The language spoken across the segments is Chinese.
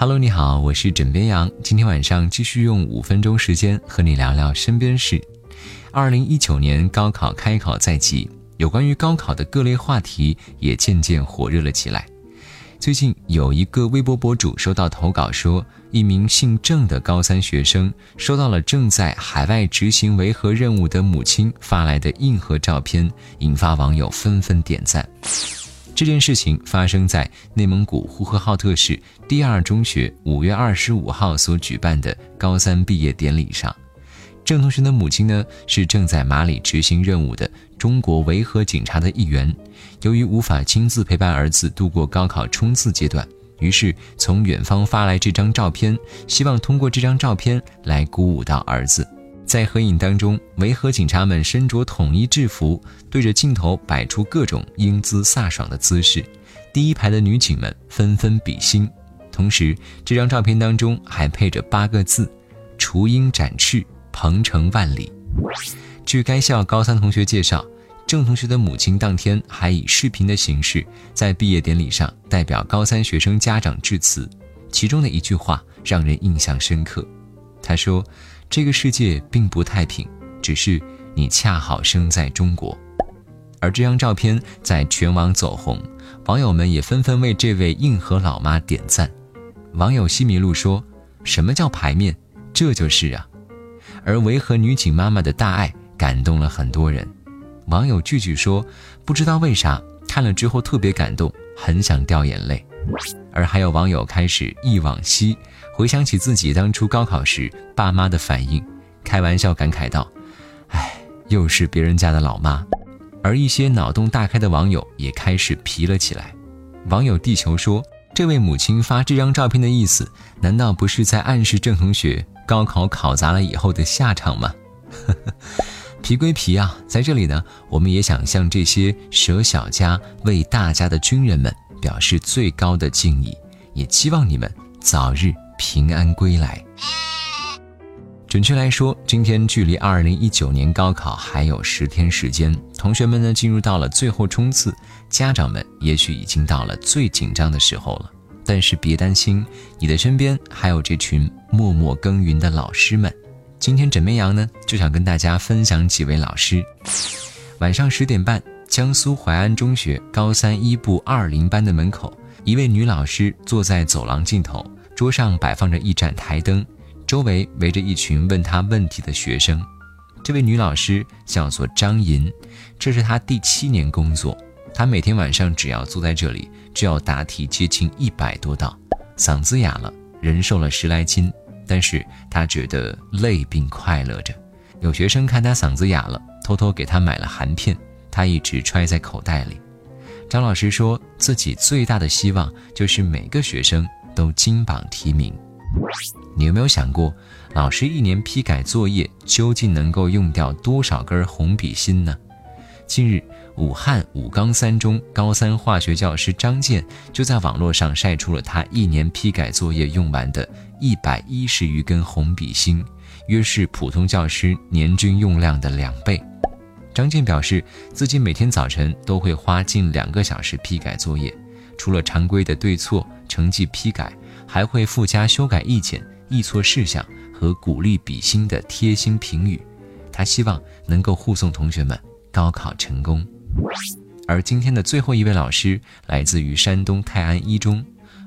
Hello，你好，我是枕边羊。今天晚上继续用五分钟时间和你聊聊身边事。二零一九年高考开考在即，有关于高考的各类话题也渐渐火热了起来。最近有一个微博博主收到投稿，说一名姓郑的高三学生收到了正在海外执行维和任务的母亲发来的硬核照片，引发网友纷纷点赞。这件事情发生在内蒙古呼和浩特市第二中学五月二十五号所举办的高三毕业典礼上。郑同学的母亲呢，是正在马里执行任务的中国维和警察的一员。由于无法亲自陪伴儿子度过高考冲刺阶段，于是从远方发来这张照片，希望通过这张照片来鼓舞到儿子。在合影当中，维和警察们身着统一制服，对着镜头摆出各种英姿飒爽的姿势。第一排的女警们纷纷比心，同时这张照片当中还配着八个字：“雏鹰展翅，鹏程万里。”据该校高三同学介绍，郑同学的母亲当天还以视频的形式在毕业典礼上代表高三学生家长致辞，其中的一句话让人印象深刻。他说。这个世界并不太平，只是你恰好生在中国。而这张照片在全网走红，网友们也纷纷为这位硬核老妈点赞。网友西米露说：“什么叫排面？这就是啊。”而维和女警妈妈的大爱感动了很多人。网友句句说：“不知道为啥看了之后特别感动，很想掉眼泪。”而还有网友开始忆往昔，回想起自己当初高考时爸妈的反应，开玩笑感慨道：“哎，又是别人家的老妈。”而一些脑洞大开的网友也开始皮了起来。网友地球说：“这位母亲发这张照片的意思，难道不是在暗示郑同学高考考砸了以后的下场吗？” 皮归皮啊，在这里呢，我们也想向这些舍小家为大家的军人们。表示最高的敬意，也期望你们早日平安归来。准确来说，今天距离二零一九年高考还有十天时间，同学们呢进入到了最后冲刺，家长们也许已经到了最紧张的时候了。但是别担心，你的身边还有这群默默耕耘的老师们。今天枕边羊呢就想跟大家分享几位老师。晚上十点半。江苏淮安中学高三一部二零班的门口，一位女老师坐在走廊尽头，桌上摆放着一盏台灯，周围围着一群问她问题的学生。这位女老师叫做张银，这是她第七年工作。她每天晚上只要坐在这里，就要答题接近一百多道，嗓子哑了，人瘦了十来斤，但是她觉得累并快乐着。有学生看她嗓子哑了，偷偷给她买了含片。他一直揣在口袋里。张老师说自己最大的希望就是每个学生都金榜题名。你有没有想过，老师一年批改作业究竟能够用掉多少根红笔芯呢？近日，武汉武冈三中高三化学教师张健就在网络上晒出了他一年批改作业用完的一百一十余根红笔芯，约是普通教师年均用量的两倍。张健表示，自己每天早晨都会花近两个小时批改作业，除了常规的对错、成绩批改，还会附加修改意见、易错事项和鼓励比心的贴心评语。他希望能够护送同学们高考成功。而今天的最后一位老师来自于山东泰安一中，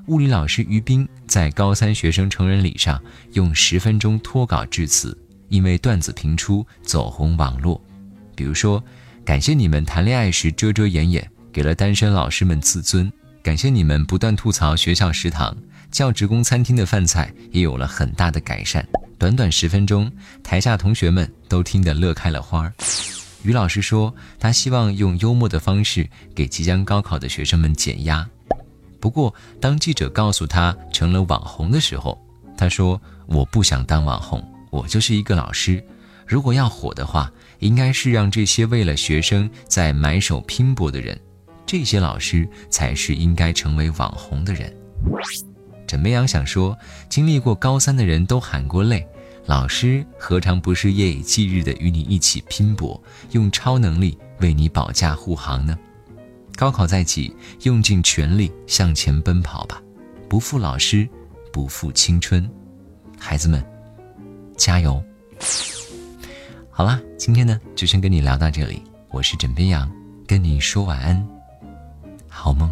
物理老师于斌在高三学生成人礼上用十分钟脱稿致辞，因为段子频出走红网络。比如说，感谢你们谈恋爱时遮遮掩掩，给了单身老师们自尊；感谢你们不断吐槽学校食堂，教职工餐厅的饭菜也有了很大的改善。短短十分钟，台下同学们都听得乐开了花。于老师说，他希望用幽默的方式给即将高考的学生们减压。不过，当记者告诉他成了网红的时候，他说：“我不想当网红，我就是一个老师。如果要火的话。”应该是让这些为了学生在埋首拼搏的人，这些老师才是应该成为网红的人。枕边羊想说，经历过高三的人都喊过累，老师何尝不是夜以继日的与你一起拼搏，用超能力为你保驾护航呢？高考在即，用尽全力向前奔跑吧，不负老师，不负青春。孩子们，加油！好啦，今天呢就先跟你聊到这里。我是枕边羊，跟你说晚安，好梦。